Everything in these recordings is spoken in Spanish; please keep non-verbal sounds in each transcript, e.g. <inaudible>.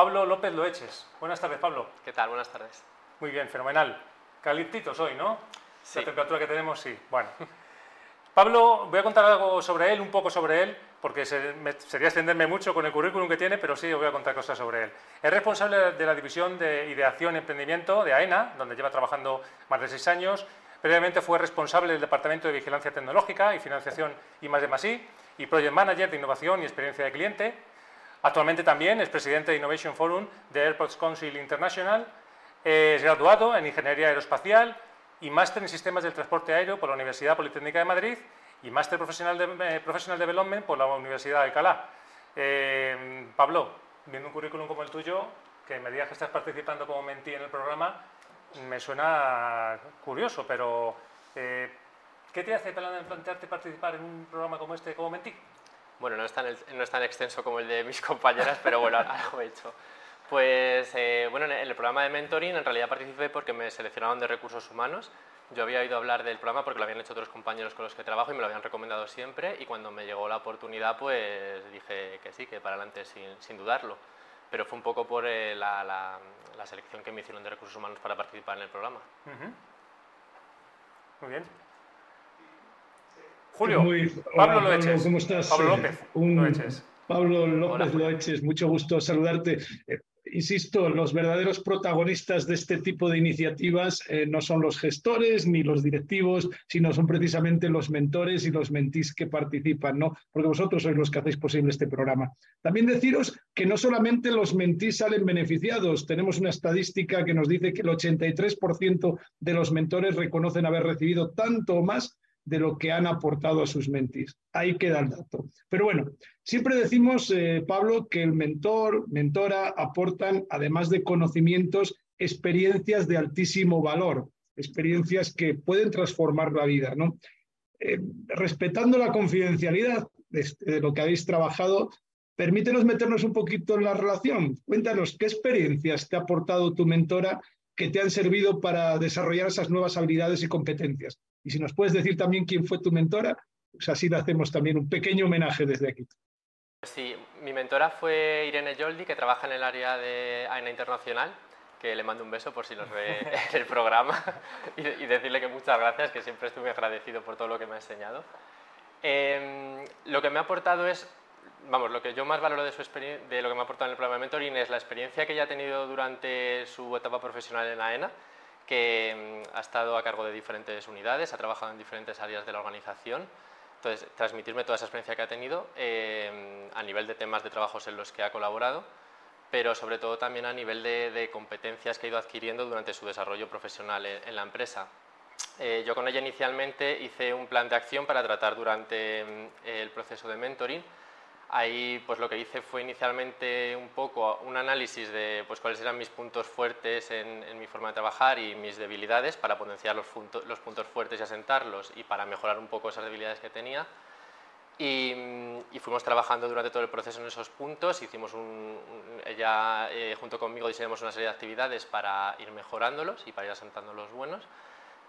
Pablo López Loeches. Buenas tardes, Pablo. ¿Qué tal? Buenas tardes. Muy bien, fenomenal. Calentitos hoy, ¿no? Sí. La temperatura que tenemos, sí. Bueno. <laughs> Pablo, voy a contar algo sobre él, un poco sobre él, porque se- me- sería extenderme mucho con el currículum que tiene, pero sí voy a contar cosas sobre él. Es responsable de la división de ideación y emprendimiento de AENA, donde lleva trabajando más de seis años. Previamente fue responsable del Departamento de Vigilancia Tecnológica y Financiación y más de más y Project Manager de Innovación y Experiencia de Cliente. Actualmente también es presidente de Innovation Forum de Airports Council International. Es graduado en Ingeniería Aeroespacial y máster en Sistemas del Transporte Aéreo por la Universidad Politécnica de Madrid y máster profesional de, eh, Professional Development por la Universidad de Alcalá. Eh, Pablo, viendo un currículum como el tuyo, que me digas que estás participando como mentí en el programa, me suena curioso, pero eh, ¿qué te hace plan- plantearte participar en un programa como este como mentí? Bueno, no es, tan, no es tan extenso como el de mis <laughs> compañeras, pero bueno, algo he hecho. Pues eh, bueno, en el programa de mentoring en realidad participé porque me seleccionaron de recursos humanos. Yo había oído hablar del programa porque lo habían hecho otros compañeros con los que trabajo y me lo habían recomendado siempre y cuando me llegó la oportunidad pues dije que sí, que para adelante sin, sin dudarlo. Pero fue un poco por eh, la, la- selección que me hicieron de recursos humanos para participar en el programa. Muy bien. Julio, Muy- Pablo hola, Loeches. ¿Cómo estás? Pablo Eh, López un- Loeches. Pablo López. Loeches, mucho gusto saludarte. Eh, insisto, los verdaderos protagonistas de este tipo de iniciativas eh, no son los gestores ni los directivos, sino son precisamente los mentores y los mentís que participan, ¿no? Porque vosotros sois los que hacéis posible este programa. También deciros que no solamente los mentís salen beneficiados, tenemos una estadística que nos dice que el 83% de los mentores reconocen haber recibido tanto o más de lo que han aportado a sus mentis. Ahí queda el dato. Pero bueno, siempre decimos, eh, Pablo, que el mentor, mentora aportan, además de conocimientos, experiencias de altísimo valor, experiencias que pueden transformar la vida, ¿no? Eh, respetando la confidencialidad de, este- de lo que habéis trabajado, permítenos meternos un poquito en la relación. Cuéntanos, ¿qué experiencias te ha aportado tu mentora que te han servido para desarrollar esas nuevas habilidades y competencias? Y si nos puedes decir también quién fue tu mentora, pues así le hacemos también un pequeño homenaje desde aquí. Sí, mi mentora fue Irene Yoldi, que trabaja en el área de AENA Internacional, que le mando un beso por si nos ve <laughs> en el programa y, y decirle que muchas gracias, que siempre estoy muy agradecido por todo lo que me ha enseñado. Em, lo que me ha aportado es, vamos, lo que yo más valoro de, su de lo que me ha aportado en el programa de mentoring es la experiencia que ella ha tenido durante su etapa profesional en AENA, que em, ha estado a cargo de diferentes unidades, ha trabajado en diferentes áreas de la organización. Entonces, transmitirme toda esa experiencia que ha tenido eh, a nivel de temas de trabajos en los que ha colaborado, pero sobre todo también a nivel de, de competencias que ha ido adquiriendo durante su desarrollo profesional en, en la empresa. Eh, yo con ella inicialmente hice un plan de acción para tratar durante mm, el proceso de mentoring. Ahí pues lo que hice fue inicialmente un poco un análisis de pues, cuáles eran mis puntos fuertes en, mi forma de trabajar y mis debilidades para potenciar los, punto- los puntos fuertes y asentarlos y para mejorar un poco esas debilidades que tenía. Y, y fuimos trabajando durante todo el proceso en esos puntos. Hicimos un, un- ella eh, junto conmigo diseñamos una serie de actividades para ir mejorándolos y para ir asentando los buenos.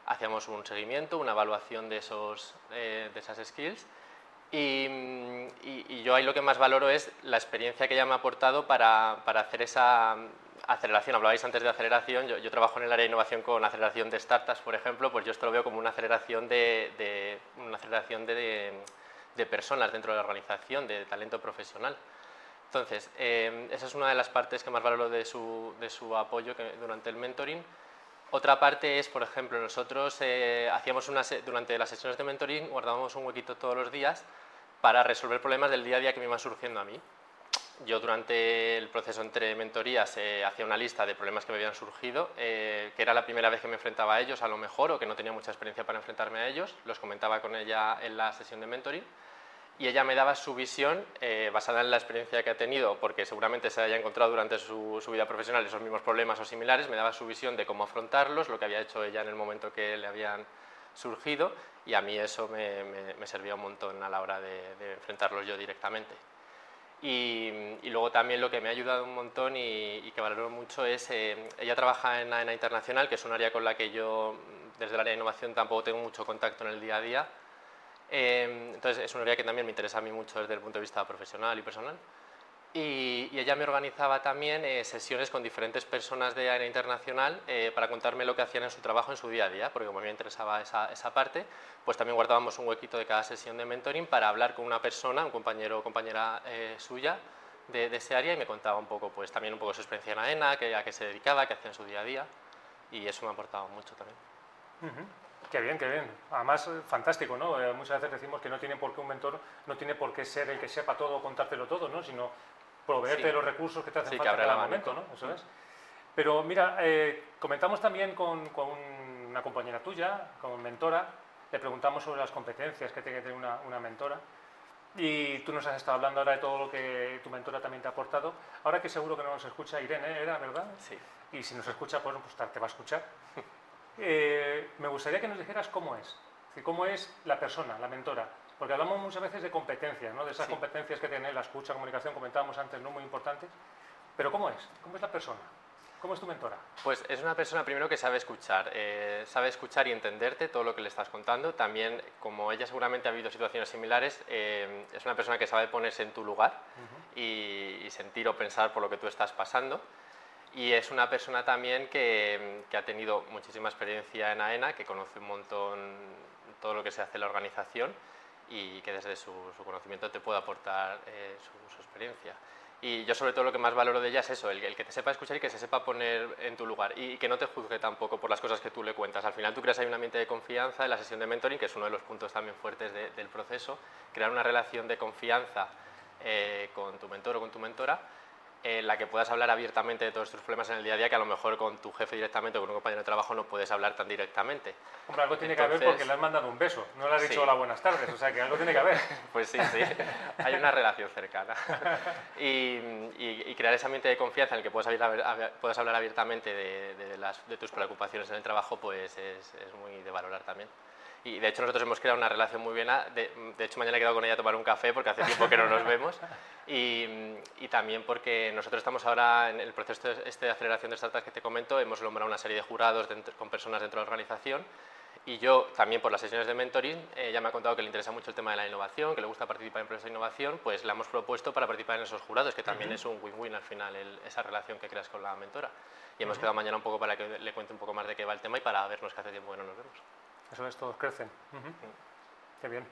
Hacíamos un seguimiento, una evaluación de, esos, eh, de esas skills. Y, yo ahí lo que más valoro es la experiencia que ella me ha aportado para, para hacer esa aceleración. Hablabais antes de aceleración, yo, trabajo en el área de innovación con aceleración de startups, por ejemplo, pues yo esto lo veo como una aceleración de, de- una aceleración de, personas dentro de la organización, de talento profesional. Entonces, eh, esa es una de las partes que más valoro de su, de su apoyo durante el mentoring. Otra parte es, por ejemplo, nosotros eh, hacíamos una durante las sesiones de mentoring guardábamos un huequito todos los días para resolver problemas del día a día que me iban surgiendo a mí. Yo durante el proceso entre mentorías eh, hacía una lista de problemas que me habían surgido, eh, que era la primera vez que me enfrentaba a ellos a lo mejor o que no tenía mucha experiencia para enfrentarme a ellos, los comentaba con ella en la sesión de mentoring y ella me daba su visión eh, basada en la experiencia que ha tenido, porque seguramente se haya encontrado durante su, su vida profesional esos mismos problemas o similares, me daba su visión de cómo afrontarlos, lo que había hecho ella en el momento que le habían surgido y a mí eso me, me- me servía un montón a la hora de, de enfrentarlos yo directamente. Y, y luego también lo que me ha ayudado un montón y, y que valoro mucho es, eh, ella trabaja en AENA Internacional, que es un área con la que yo desde el área de innovación tampoco tengo mucho contacto en el día a día. Eh, entonces es un área que también me interesa a mí mucho desde el punto de vista profesional y personal. Y, ella me organizaba también eh, sesiones con diferentes personas de AENA Internacional eh, para contarme lo que hacían en su trabajo en su día a día, porque como me interesaba esa, esa, parte, pues también guardábamos un huequito de cada sesión de mentoring para hablar con una persona, un compañero o compañera eh, suya de, de, ese área y me contaba un poco, pues también un poco su experiencia en AENA, que, a qué se dedicaba, qué hacía en su día a día y eso me ha aportado mucho también. Qué bien, qué bien. Además, fantástico, ¿no? muchas veces decimos que no tiene por qué un mentor, no tiene por qué ser el que sepa todo, contártelo todo, ¿no? Sino proveerte los recursos que te hacen falta en cada momento, ¿no? Eso es. Pero mira, eh, comentamos también con, con, una compañera tuya, con mentora, le preguntamos sobre las competencias que tiene que tener una, una, mentora. Y tú nos has estado hablando ahora de todo lo que tu mentora también te ha aportado. Ahora que seguro que no nos escucha Irene, ¿era verdad? Sí. Y si nos escucha, pues, pues te va a escuchar. <laughs> Eh, me gustaría que nos dijeras cómo es. cómo es la persona, la mentora. Porque hablamos muchas veces de competencias, ¿no? de esas competencias que tiene la escucha, comunicación, comentábamos antes, no muy importantes. Pero ¿cómo es? ¿Cómo es la persona? ¿Cómo es tu mentora? Pues es una persona primero que sabe escuchar, eh, sabe escuchar y entenderte todo lo que le estás contando. También, como ella seguramente ha habido situaciones similares, eh, es una persona que sabe ponerse en tu lugar y, sentir o pensar por lo que tú estás pasando. Y es una persona también que, ha tenido muchísima experiencia en AENA, que conoce un montón todo lo que se hace en la organización y que desde su, conocimiento te pueda aportar eh, su, experiencia. Y yo sobre todo lo que más valoro de ella es eso, el, que te sepa escuchar y que se sepa poner en tu lugar y, que no te juzgue tampoco por las cosas que tú le cuentas. Al final tú creas ahí un ambiente de confianza en la sesión de mentoring, que es uno de los puntos también fuertes del proceso, crear una relación de confianza eh, con tu mentor o con tu mentora en la que puedas hablar abiertamente de todos tus problemas en el día a día que a lo mejor con tu jefe directamente o con un compañero de trabajo no puedes hablar tan directamente. Hombre, algo tiene que haber porque le has mandado un beso, no le has dicho hola, buenas tardes, o sea que algo tiene que haber. <laughs> pues sí, sí, hay una relación cercana. y, crear ese ambiente de confianza en el que puedas hablar, puedas hablar abiertamente de, las, de, tus preocupaciones en el trabajo, pues es, es muy de valorar también. Y de hecho nosotros hemos creado una relación muy buena. De, de, hecho mañana he quedado con ella a tomar un café porque hace tiempo que no nos vemos. Y, y, también porque nosotros estamos ahora en el proceso este de aceleración de startups que te comento. Hemos nombrado una serie de jurados con personas dentro de la organización. Y yo también por las sesiones de mentoring, ella me ha contado que le interesa mucho el tema de la innovación, que le gusta participar en procesos de innovación, pues la hemos propuesto para participar en esos jurados, que también es un win-win al final, esa relación que creas con la mentora. Y hemos quedado mañana un poco para que le cuente un poco más de qué va el tema y para vernos que hace tiempo que no nos vemos. Eso es, todos crecen. Qué bien.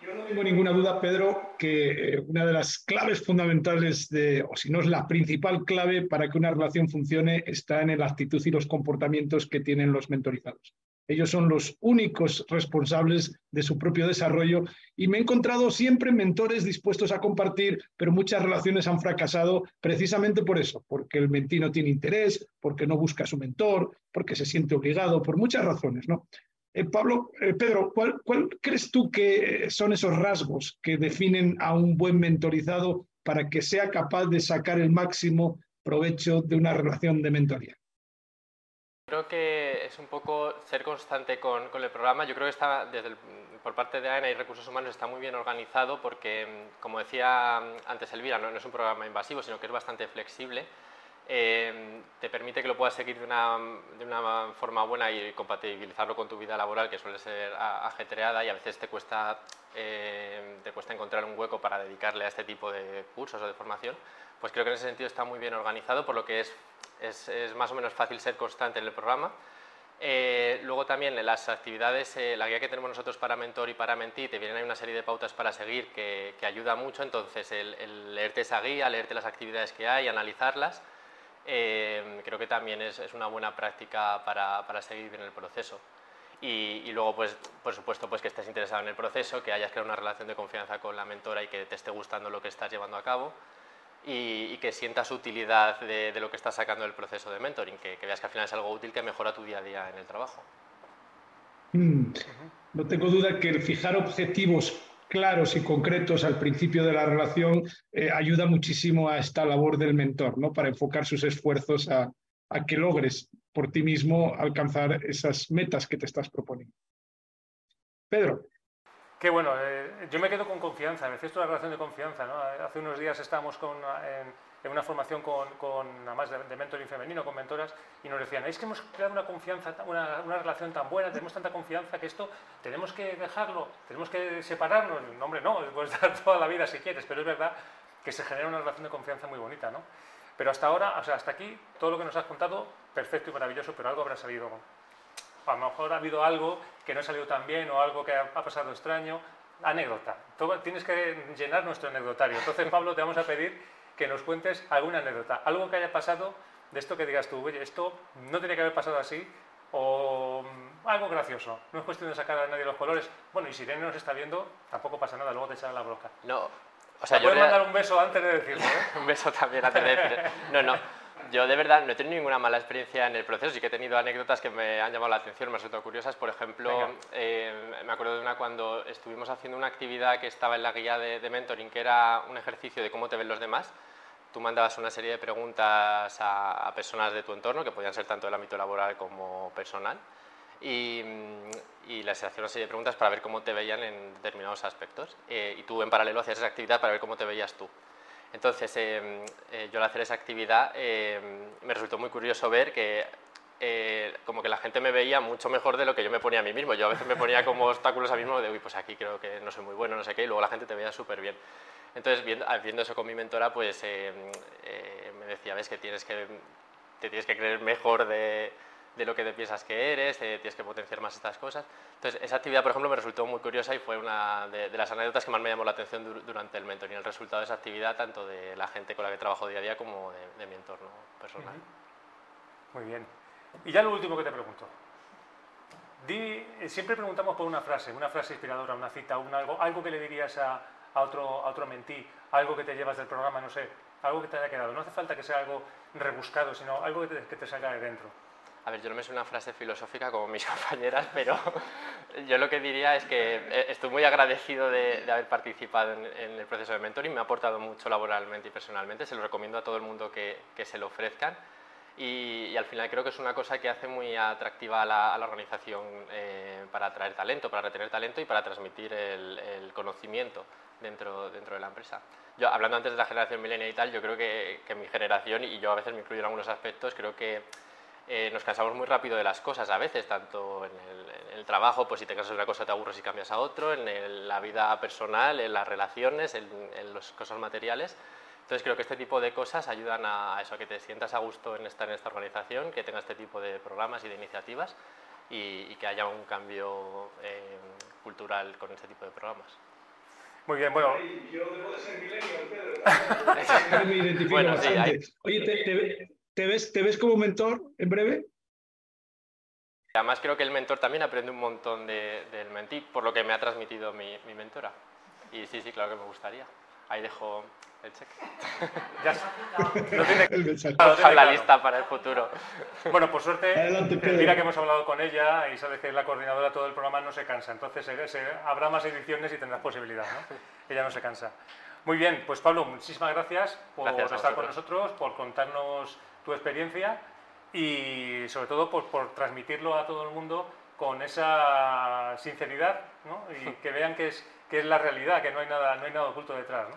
Yo no tengo ninguna duda, Pedro, que eh, una de las claves fundamentales, de, o si no es la principal clave para que una relación funcione, está en la actitud y los comportamientos que tienen los mentorizados. Ellos son los únicos responsables de su propio desarrollo y me he encontrado siempre mentores dispuestos a compartir, pero muchas relaciones han fracasado precisamente por eso, porque el mentí no tiene interés, porque no busca a su mentor, porque se siente obligado, por muchas razones, ¿no? Eh, Pablo, eh, Pedro, ¿cuál, ¿cuál crees tú que son esos rasgos que definen a un buen mentorizado para que sea capaz de sacar el máximo provecho de una relación de mentoría? Creo que es un poco ser constante con, el programa. Yo creo que está, por parte de AENA y Recursos Humanos está muy bien organizado porque, como decía antes Elvira, no, es un programa invasivo, sino que es bastante flexible. Eh, te permite que lo puedas seguir de una, de una, forma buena y compatibilizarlo con tu vida laboral, que suele ser ajetreada y a veces te cuesta, eh, te cuesta encontrar un hueco para dedicarle a este tipo de cursos o de formación. Pues creo que en ese sentido está muy bien organizado, por lo que es es, más o menos fácil ser constante en el programa. Eh, luego también en las actividades, eh, la guía que tenemos nosotros para Mentor y para Mentí, te vienen ahí una serie de pautas para seguir que, ayuda mucho, entonces el, leerte esa guía, leerte las actividades que hay, analizarlas, eh, creo que también es, una buena práctica para, para, seguir bien el proceso. Y, y, luego, pues, por supuesto, pues que estés interesado en el proceso, que hayas creado una relación de confianza con la mentora y que te esté gustando lo que estás llevando a cabo y, que sientas utilidad de, lo que estás sacando del proceso de mentoring, que, veas que al final es algo útil que mejora tu día a día en el trabajo. Mm. No tengo duda que el fijar objetivos claros y concretos al principio de la relación eh, ayuda muchísimo a esta labor del mentor, ¿no? para enfocar sus esfuerzos a que logres por ti mismo alcanzar esas metas que te estás proponiendo. Pedro. Qué bueno, eh, yo me quedo con confianza, me esto la relación de confianza. ¿no? Hace unos días estábamos en, una formación con, además de, mentoring femenino, con mentoras, y nos decían, es que hemos creado una confianza, una, una, relación tan buena, tenemos tanta confianza que esto tenemos que dejarlo, tenemos que separarnos. No, hombre, no, puedes dar toda la vida si quieres, pero es verdad que se genera una relación de confianza muy bonita, ¿no? Pero hasta ahora, o sea, hasta aquí, todo lo que nos has contado, perfecto y maravilloso, pero algo habrá salido. A lo mejor ha habido algo que no ha salido tan bien o algo que ha, pasado extraño. Anécdota. Todo, tienes que llenar nuestro anecdotario. Entonces, Pablo, te vamos a pedir que nos cuentes alguna anécdota, algo que haya pasado de esto que digas tú, oye, esto no tiene que haber pasado así, o mm, algo gracioso. No es cuestión de sacar a nadie los colores. Bueno, y si Irene nos está viendo, tampoco pasa nada, luego te echará la broca. No, o sea, ¿Te puedes mandar un beso antes de decirlo, ¿eh? <laughs> un beso también antes de decirlo. No, no. Yo de verdad no he tenido ninguna mala experiencia en el proceso, sí que he tenido anécdotas que me han llamado la atención, me han resultado curiosas. Por ejemplo, eh, me acuerdo de una cuando estuvimos haciendo una actividad que estaba en la guía de, de mentoring, que era un ejercicio de cómo te ven los demás tú mandabas una serie de preguntas a, a, personas de tu entorno, que podían ser tanto del ámbito laboral como personal, y, y les hacías una serie de preguntas para ver cómo te veían en determinados aspectos. Eh, y tú en paralelo hacías esa actividad para ver cómo te veías tú. Entonces, eh, eh, yo al hacer esa actividad me resultó muy curioso ver que eh, como que la gente me veía mucho mejor de lo que yo me ponía a mí mismo. Yo a veces me ponía como <laughs> obstáculos a mí mismo de, uy, pues aquí creo que no soy muy bueno, no sé qué, y luego la gente te veía súper bien. Entonces, viendo, eso con mi mentora, pues eh, eh, me decía, ves que tienes que, te tienes que creer mejor de, de lo que piensas que eres, eh, tienes que potenciar más estas cosas. Entonces, esa actividad, por ejemplo, me resultó muy curiosa y fue una de, las anécdotas que más me llamó la atención dur durante el mentoring, el resultado de esa actividad, tanto de la gente con la que trabajo día a día como de, mi entorno personal. Muy bien. Y ya lo último que te pregunto. Di, siempre preguntamos por una frase, una frase inspiradora, una cita, un algo, algo que le dirías a, a, otro, a otro mentí, algo que te llevas del programa, no sé, algo que te haya quedado. No hace falta que sea algo rebuscado, sino algo que te, que te salga de dentro. A ver, yo no me sé una frase filosófica como mis <laughs> compañeras, pero yo lo que diría es que estoy muy agradecido de, de haber participado en, en, el proceso de mentoring, me ha aportado mucho laboralmente y personalmente, se lo recomiendo a todo el mundo que, que se lo ofrezcan. Y, y, al final creo que es una cosa que hace muy atractiva a la, a la organización eh, para atraer talento, para retener talento y para transmitir el, el conocimiento dentro, dentro de la empresa. Yo, hablando antes de la generación milenial y tal, yo creo que, que, mi generación, y yo a veces me incluyo en algunos aspectos, creo que eh, nos cansamos muy rápido de las cosas a veces, tanto en el, en el, trabajo, pues si te cansas de una cosa te aburres y cambias a otro, en el, la vida personal, en las relaciones, en, en las cosas materiales. Entonces creo que este tipo de cosas ayudan a eso, a que te sientas a gusto en estar en esta organización, que tenga este tipo de programas y de iniciativas y, y que haya un cambio eh, cultural con este tipo de programas. Muy bien, bueno. Yo debo de ser millennial, Pedro. <laughs> Me identifico bueno. Sí, hay... Oye, ¿te, te, te, ves, ¿te ves como mentor en breve? Además creo que el mentor también aprende un montón de, del mentí, por lo que me ha transmitido mi, mi mentora. Y sí, sí, claro que me gustaría. Ahí dejo el cheque. Ya <laughs> lo tiene, el mensaje. Lo tiene la lista para el futuro. Bueno, por suerte, Adelante, mira que hemos hablado con ella y sabes que es la coordinadora de todo el programa, no se cansa. Entonces se, se, habrá más ediciones y tendrás posibilidad, ¿no? Ella no se cansa. Muy bien, pues Pablo, muchísimas gracias por gracias estar con nosotros, por contarnos tu experiencia y sobre todo por, por transmitirlo a todo el mundo con esa sinceridad ¿no? y <laughs> que vean que es, que es la realidad, que no hay nada, no hay nada oculto detrás. ¿no?